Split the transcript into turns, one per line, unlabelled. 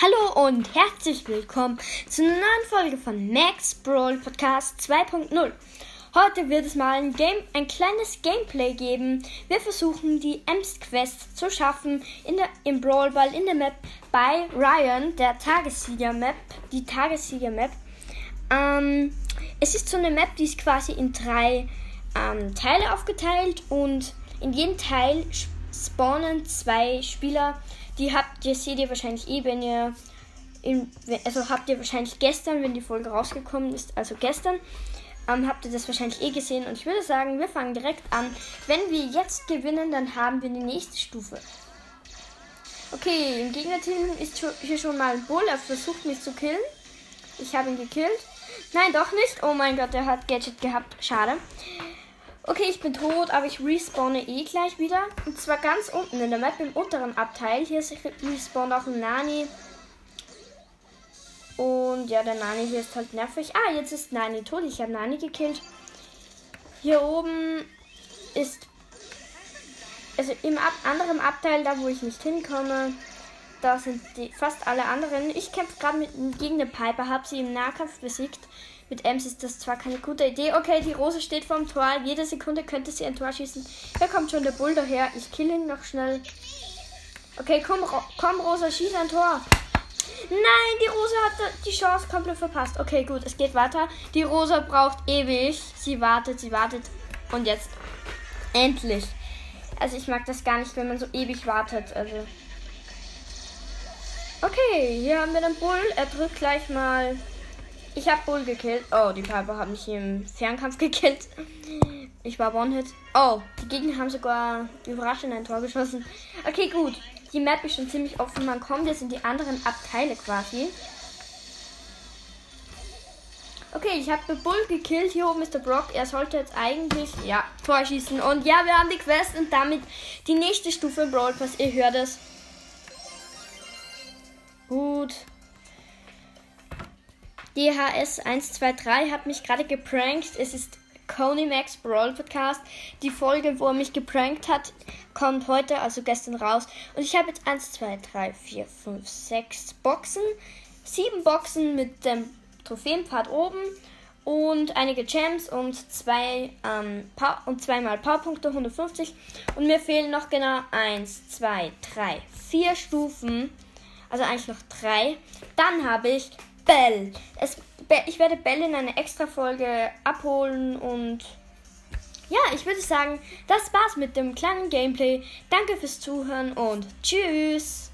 Hallo und herzlich willkommen zu einer neuen Folge von Max Brawl Podcast 2.0. Heute wird es mal ein, Game, ein kleines Gameplay geben. Wir versuchen die Ems Quest zu schaffen in der, im Brawl Ball in der Map bei Ryan, der Tagessieger Map, die Tagessieger Map. Ähm, es ist so eine Map, die ist quasi in drei ähm, Teile aufgeteilt und in jedem Teil spawnen zwei Spieler die habt ihr, seht ihr wahrscheinlich eh, wenn ihr, in, also habt ihr wahrscheinlich gestern, wenn die Folge rausgekommen ist, also gestern, ähm, habt ihr das wahrscheinlich eh gesehen. Und ich würde sagen, wir fangen direkt an. Wenn wir jetzt gewinnen, dann haben wir die nächste Stufe. Okay, im Gegnerteam ist hier schon mal ein Bull. Er versucht mich zu killen. Ich habe ihn gekillt. Nein, doch nicht. Oh mein Gott, der hat Gadget gehabt. Schade. Okay, ich bin tot, aber ich respawne eh gleich wieder. Und zwar ganz unten in der Map im unteren Abteil. Hier ist respawnt auch ein Nani. Und ja, der Nani hier ist halt nervig. Ah, jetzt ist Nani tot. Ich habe Nani gekillt. Hier oben ist. Also im Ab anderen Abteil, da wo ich nicht hinkomme, da sind die, fast alle anderen. Ich kämpfe gerade gegen eine Piper, habe sie im Nahkampf besiegt. Mit Ems ist das zwar keine gute Idee. Okay, die Rose steht vorm Tor. Jede Sekunde könnte sie ein Tor schießen. Hier kommt schon der Bull daher. Ich kill ihn noch schnell. Okay, komm, komm Rosa, schieß ein Tor. Nein, die Rosa hat die Chance komplett verpasst. Okay, gut, es geht weiter. Die Rosa braucht ewig. Sie wartet, sie wartet. Und jetzt. Endlich. Also ich mag das gar nicht, wenn man so ewig wartet. Also. Okay, hier haben wir den Bull. Er drückt gleich mal ich habe Bull gekillt. Oh, die Piper hat mich im Fernkampf gekillt. Ich war One-Hit. Oh, die Gegner haben sogar überraschend ein Tor geschossen. Okay, gut. Die Map ist schon ziemlich offen. Man kommt jetzt in die anderen Abteile quasi. Okay, ich habe Bull gekillt. Hier oben ist der Brock. Er sollte jetzt eigentlich, ja, Tor schießen. Und ja, wir haben die Quest und damit die nächste Stufe im Brawl Pass. Ihr hört es. DHS123 hat mich gerade geprankt. Es ist Coney Max Brawl Podcast. Die Folge, wo er mich geprankt hat, kommt heute, also gestern raus. Und ich habe jetzt 1, 2, 3, 4, 5, 6 Boxen. 7 Boxen mit dem Trophäenpfad oben und einige Gems und zwei ähm, und zweimal Powerpunkte 150 und mir fehlen noch genau 1, 2, 3, 4 Stufen, also eigentlich noch 3. Dann habe ich Bell. Es, ich werde Bell in einer extra Folge abholen und ja, ich würde sagen, das war's mit dem kleinen Gameplay. Danke fürs Zuhören und tschüss.